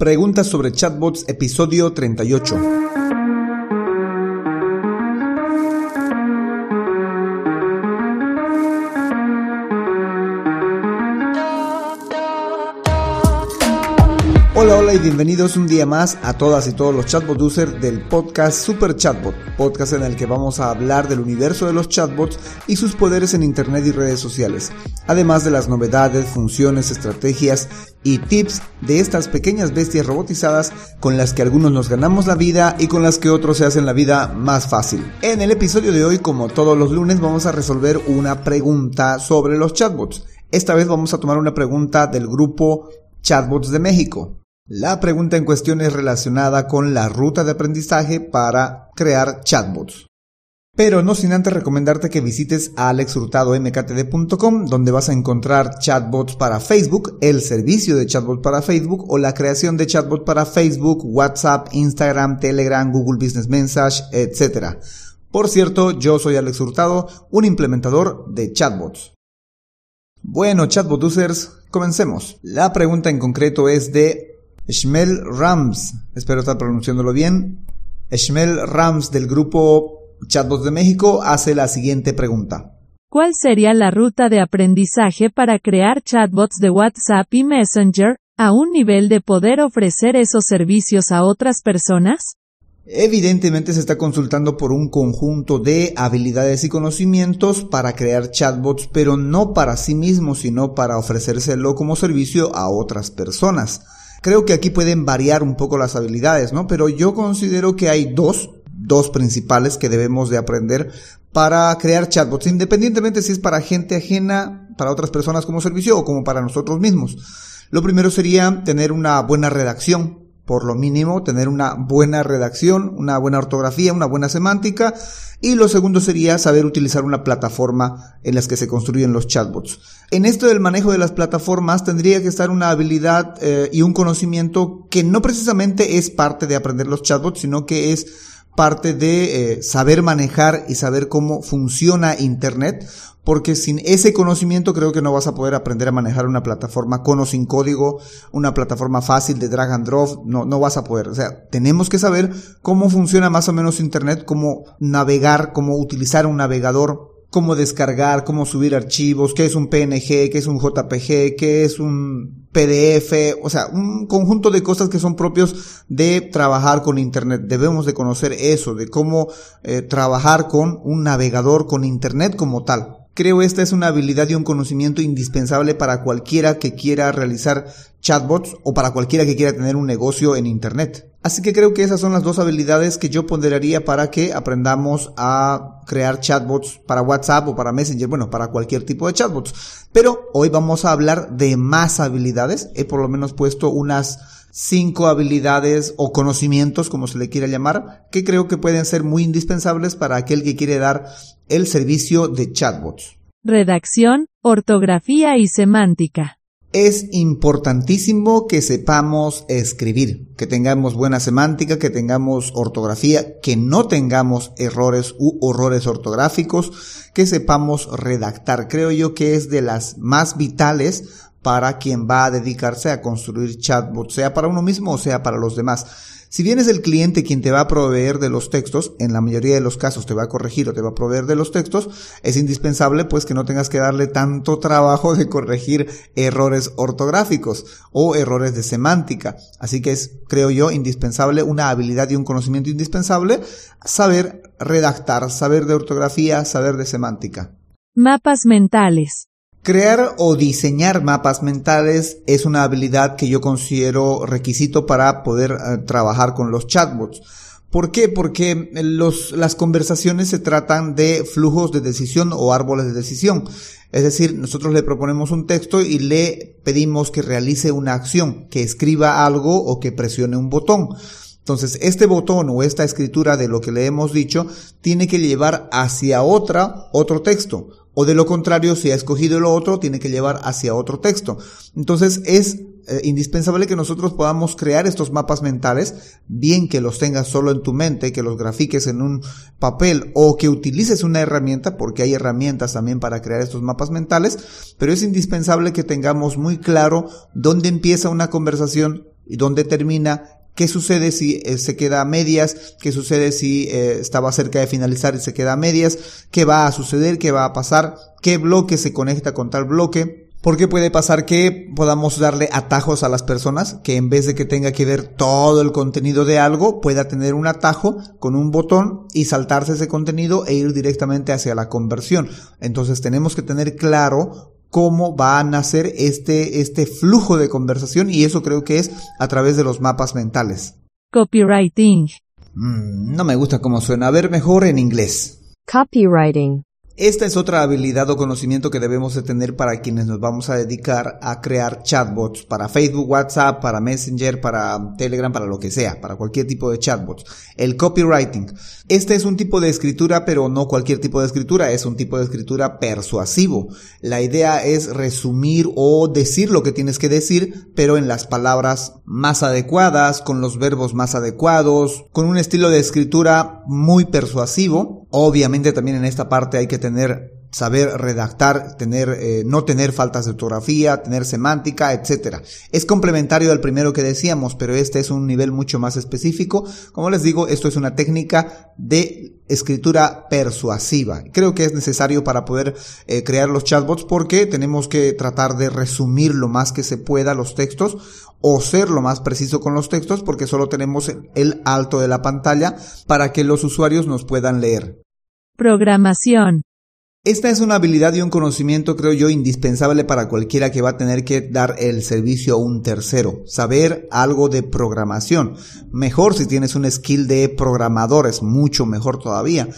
Preguntas sobre chatbots, episodio 38. Hola, hola y bienvenidos un día más a todas y todos los chatbot users del podcast Super Chatbot, podcast en el que vamos a hablar del universo de los chatbots y sus poderes en internet y redes sociales, además de las novedades, funciones, estrategias y tips de estas pequeñas bestias robotizadas con las que algunos nos ganamos la vida y con las que otros se hacen la vida más fácil. En el episodio de hoy, como todos los lunes, vamos a resolver una pregunta sobre los chatbots. Esta vez vamos a tomar una pregunta del grupo Chatbots de México. La pregunta en cuestión es relacionada con la ruta de aprendizaje para crear chatbots. Pero no sin antes recomendarte que visites alexhurtadomktd.com donde vas a encontrar chatbots para Facebook, el servicio de chatbot para Facebook o la creación de chatbot para Facebook, WhatsApp, Instagram, Telegram, Google Business Message, etc. Por cierto, yo soy Alex Hurtado, un implementador de chatbots. Bueno, chatbot users, comencemos. La pregunta en concreto es de Shmel Rams, espero estar pronunciándolo bien. Shmel Rams del grupo Chatbots de México hace la siguiente pregunta. ¿Cuál sería la ruta de aprendizaje para crear chatbots de WhatsApp y Messenger, a un nivel de poder ofrecer esos servicios a otras personas? Evidentemente se está consultando por un conjunto de habilidades y conocimientos para crear chatbots, pero no para sí mismo, sino para ofrecérselo como servicio a otras personas. Creo que aquí pueden variar un poco las habilidades, ¿no? Pero yo considero que hay dos, dos principales que debemos de aprender para crear chatbots, independientemente si es para gente ajena, para otras personas como servicio o como para nosotros mismos. Lo primero sería tener una buena redacción, por lo mínimo, tener una buena redacción, una buena ortografía, una buena semántica. Y lo segundo sería saber utilizar una plataforma en las que se construyen los chatbots. En esto del manejo de las plataformas tendría que estar una habilidad eh, y un conocimiento que no precisamente es parte de aprender los chatbots, sino que es parte de eh, saber manejar y saber cómo funciona Internet, porque sin ese conocimiento creo que no vas a poder aprender a manejar una plataforma con o sin código, una plataforma fácil de drag and drop, no, no vas a poder. O sea, tenemos que saber cómo funciona más o menos Internet, cómo navegar, cómo utilizar un navegador cómo descargar, cómo subir archivos, qué es un PNG, qué es un JPG, qué es un PDF, o sea, un conjunto de cosas que son propios de trabajar con Internet. Debemos de conocer eso, de cómo eh, trabajar con un navegador, con Internet como tal. Creo esta es una habilidad y un conocimiento indispensable para cualquiera que quiera realizar chatbots o para cualquiera que quiera tener un negocio en Internet. Así que creo que esas son las dos habilidades que yo ponderaría para que aprendamos a crear chatbots para WhatsApp o para Messenger, bueno, para cualquier tipo de chatbots. Pero hoy vamos a hablar de más habilidades. He por lo menos puesto unas cinco habilidades o conocimientos, como se le quiera llamar, que creo que pueden ser muy indispensables para aquel que quiere dar el servicio de chatbots. Redacción, ortografía y semántica. Es importantísimo que sepamos escribir, que tengamos buena semántica, que tengamos ortografía, que no tengamos errores u horrores ortográficos, que sepamos redactar. Creo yo que es de las más vitales para quien va a dedicarse a construir chatbots, sea para uno mismo o sea para los demás. Si bien es el cliente quien te va a proveer de los textos, en la mayoría de los casos te va a corregir o te va a proveer de los textos, es indispensable pues que no tengas que darle tanto trabajo de corregir errores ortográficos o errores de semántica. Así que es, creo yo, indispensable una habilidad y un conocimiento indispensable, saber redactar, saber de ortografía, saber de semántica. Mapas mentales. Crear o diseñar mapas mentales es una habilidad que yo considero requisito para poder eh, trabajar con los chatbots. ¿Por qué? Porque los, las conversaciones se tratan de flujos de decisión o árboles de decisión. Es decir, nosotros le proponemos un texto y le pedimos que realice una acción, que escriba algo o que presione un botón. Entonces, este botón o esta escritura de lo que le hemos dicho tiene que llevar hacia otra, otro texto. O de lo contrario, si ha escogido lo otro, tiene que llevar hacia otro texto. Entonces es eh, indispensable que nosotros podamos crear estos mapas mentales, bien que los tengas solo en tu mente, que los grafiques en un papel o que utilices una herramienta, porque hay herramientas también para crear estos mapas mentales, pero es indispensable que tengamos muy claro dónde empieza una conversación, y dónde termina, qué sucede si eh, se queda a medias, qué sucede si eh, estaba cerca de finalizar y se queda a medias, qué va a suceder, qué va a pasar, qué bloque se conecta con tal bloque. Porque puede pasar que podamos darle atajos a las personas, que en vez de que tenga que ver todo el contenido de algo, pueda tener un atajo con un botón y saltarse ese contenido e ir directamente hacia la conversión. Entonces tenemos que tener claro cómo va a nacer este, este flujo de conversación y eso creo que es a través de los mapas mentales. Copywriting. Mm, no me gusta cómo suena. A ver mejor en inglés. Copywriting. Esta es otra habilidad o conocimiento que debemos de tener para quienes nos vamos a dedicar a crear chatbots para Facebook, WhatsApp, para Messenger, para Telegram, para lo que sea, para cualquier tipo de chatbots. El copywriting. Este es un tipo de escritura, pero no cualquier tipo de escritura, es un tipo de escritura persuasivo. La idea es resumir o decir lo que tienes que decir, pero en las palabras más adecuadas, con los verbos más adecuados, con un estilo de escritura muy persuasivo. Obviamente también en esta parte hay que tener saber redactar, tener, eh, no tener faltas de ortografía, tener semántica, etcétera. Es complementario al primero que decíamos, pero este es un nivel mucho más específico. Como les digo, esto es una técnica de escritura persuasiva. Creo que es necesario para poder eh, crear los chatbots porque tenemos que tratar de resumir lo más que se pueda los textos o ser lo más preciso con los textos porque solo tenemos el alto de la pantalla para que los usuarios nos puedan leer. Programación. Esta es una habilidad y un conocimiento, creo yo, indispensable para cualquiera que va a tener que dar el servicio a un tercero. Saber algo de programación. Mejor si tienes un skill de programador, es mucho mejor todavía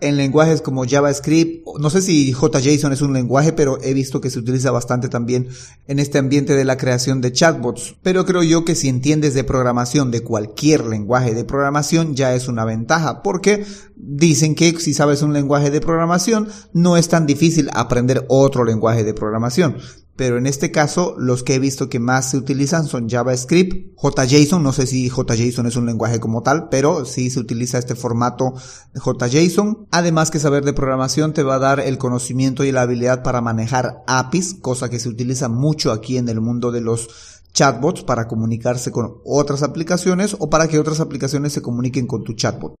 en lenguajes como JavaScript. No sé si JSON es un lenguaje, pero he visto que se utiliza bastante también en este ambiente de la creación de chatbots. Pero creo yo que si entiendes de programación de cualquier lenguaje de programación ya es una ventaja, porque dicen que si sabes un lenguaje de programación no es tan difícil aprender otro lenguaje de programación pero en este caso los que he visto que más se utilizan son JavaScript, JSON, no sé si JSON es un lenguaje como tal, pero sí se utiliza este formato JSON. Además que saber de programación te va a dar el conocimiento y la habilidad para manejar APIs, cosa que se utiliza mucho aquí en el mundo de los chatbots para comunicarse con otras aplicaciones o para que otras aplicaciones se comuniquen con tu chatbot.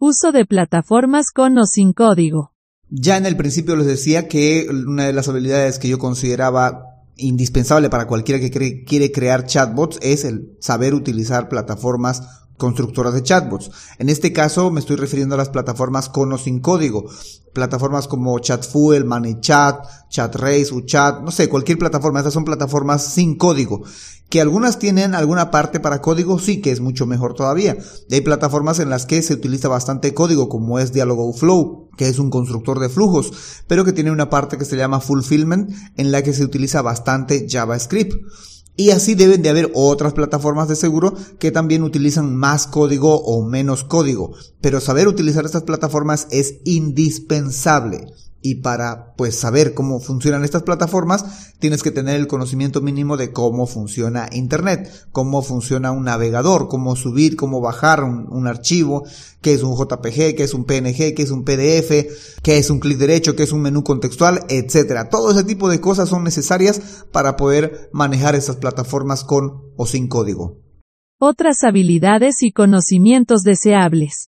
Uso de plataformas con o sin código. Ya en el principio les decía que una de las habilidades que yo consideraba indispensable para cualquiera que quiere crear chatbots es el saber utilizar plataformas constructoras de chatbots. En este caso me estoy refiriendo a las plataformas con o sin código. Plataformas como ChatFuel, ManyChat, ChatRace, UChat, no sé, cualquier plataforma. Estas son plataformas sin código que algunas tienen alguna parte para código, sí que es mucho mejor todavía. Hay plataformas en las que se utiliza bastante código, como es Flow, que es un constructor de flujos, pero que tiene una parte que se llama Fulfillment, en la que se utiliza bastante JavaScript. Y así deben de haber otras plataformas de seguro que también utilizan más código o menos código. Pero saber utilizar estas plataformas es indispensable y para pues saber cómo funcionan estas plataformas tienes que tener el conocimiento mínimo de cómo funciona internet, cómo funciona un navegador, cómo subir, cómo bajar un, archivo, qué es un JPG, qué es un PNG, qué es un PDF, qué es un clic derecho, qué es un menú contextual, etcétera. Todo ese tipo de cosas son necesarias para poder manejar estas plataformas con o sin código. Otras habilidades y conocimientos deseables.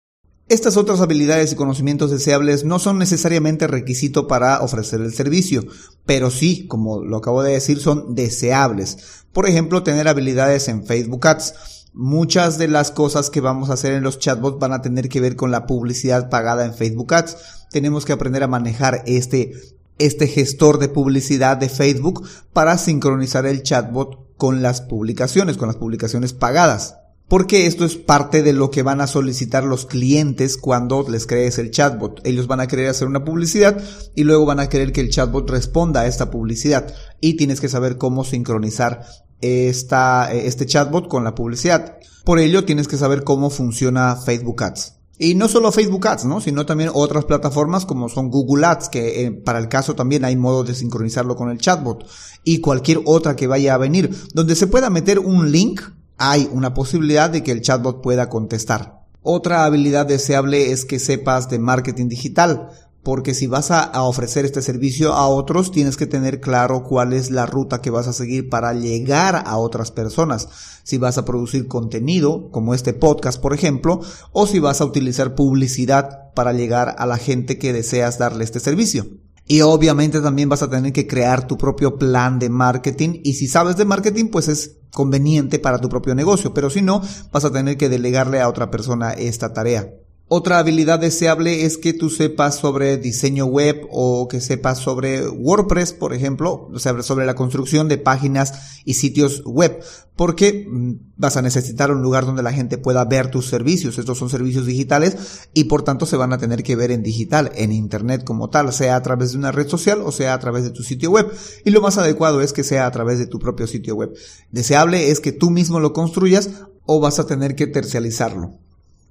Estas otras habilidades y conocimientos deseables no son necesariamente requisito para ofrecer el servicio, pero sí, como lo acabo de decir, son deseables. Por ejemplo, tener habilidades en Facebook Ads. Muchas de las cosas que vamos a hacer en los chatbots van a tener que ver con la publicidad pagada en Facebook Ads. Tenemos que aprender a manejar este, este gestor de publicidad de Facebook para sincronizar el chatbot con las publicaciones, con las publicaciones pagadas porque esto es parte de lo que van a solicitar los clientes cuando les crees el chatbot. Ellos van a querer hacer una publicidad y luego van a querer que el chatbot responda a esta publicidad y tienes que saber cómo sincronizar esta, este chatbot con la publicidad. Por ello tienes que saber cómo funciona Facebook Ads. Y no solo Facebook Ads, ¿no? Sino también otras plataformas como son Google Ads, que eh, para el caso también hay modo de sincronizarlo con el chatbot. Y cualquier otra que vaya a venir, donde se pueda meter un link hay una posibilidad de que el chatbot pueda contestar. Otra habilidad deseable es que sepas de marketing digital. porque si vas a, ofrecer este servicio a otros, tienes que tener claro cuál es la ruta que vas a seguir para llegar a otras personas. Si vas a producir contenido, como este podcast, por ejemplo, o si vas a utilizar publicidad para llegar a la gente que deseas darle este servicio. Y obviamente también vas a tener que crear tu propio plan de marketing y si sabes de marketing pues es conveniente para tu propio negocio, pero si no vas a tener que delegarle a otra persona esta tarea. Otra habilidad deseable es que tú sepas sobre diseño web o que sepas sobre WordPress, por ejemplo, o sobre la construcción de páginas y sitios web, porque mm, vas a necesitar un lugar donde la gente pueda ver tus servicios. Estos son servicios digitales y por tanto se van a tener que ver en digital, en Internet como tal, sea a través de una red social o sea a través de tu sitio web. Y lo más adecuado es que sea a través de tu propio sitio web. Deseable es que tú mismo lo construyas o vas a tener que tercializarlo.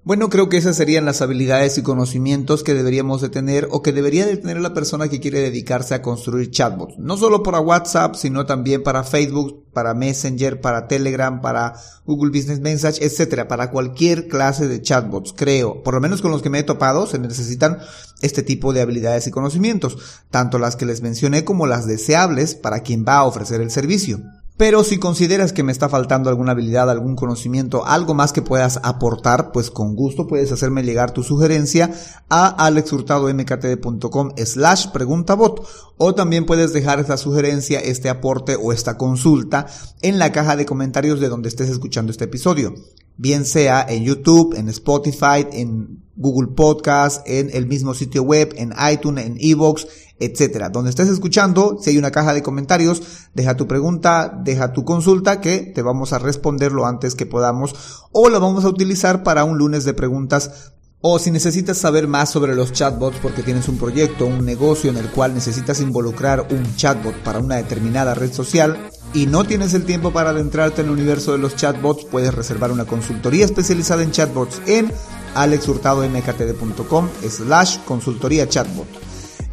Bueno, creo que esas serían las habilidades y conocimientos que deberíamos de tener o que debería de tener la persona que quiere dedicarse a construir chatbots. No solo para WhatsApp, sino también para Facebook, para Messenger, para Telegram, para Google Business Message, etcétera, para cualquier clase de chatbots, creo. Por lo menos con los que me he topado se necesitan este tipo de habilidades y conocimientos, tanto las que les mencioné como las deseables para quien va a ofrecer el servicio. Pero si consideras que me está faltando alguna habilidad, algún conocimiento, algo más que puedas aportar, pues con gusto puedes hacerme llegar tu sugerencia a alexhurtadomktd.com slash preguntabot o también puedes dejar esta sugerencia, este aporte o esta consulta en la caja de comentarios de donde estés escuchando este episodio. Bien sea en YouTube, en Spotify, en Google Podcast, en el mismo sitio web, en iTunes, en Evox, etcétera. Donde estés escuchando, si hay una caja de comentarios, deja tu pregunta, deja tu consulta que te vamos a responder lo antes que podamos o lo vamos a utilizar para un lunes de preguntas o si necesitas saber más sobre los chatbots porque tienes un proyecto, un negocio en el cual necesitas involucrar un chatbot para una determinada red social y no tienes el tiempo para adentrarte en el universo de los chatbots, puedes reservar una consultoría especializada en chatbots en alexhurtadomktd.com slash consultoría chatbot.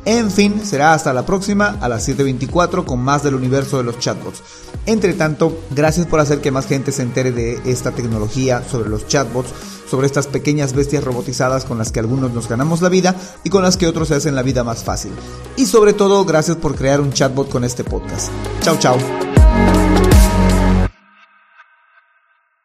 En fin, será hasta la próxima a las 7.24 con más del universo de los chatbots. Entre tanto, gracias por hacer que más gente se entere de esta tecnología sobre los chatbots, sobre estas pequeñas bestias robotizadas con las que algunos nos ganamos la vida y con las que otros se hacen la vida más fácil. Y sobre todo, gracias por crear un chatbot con este podcast. Chao, chao.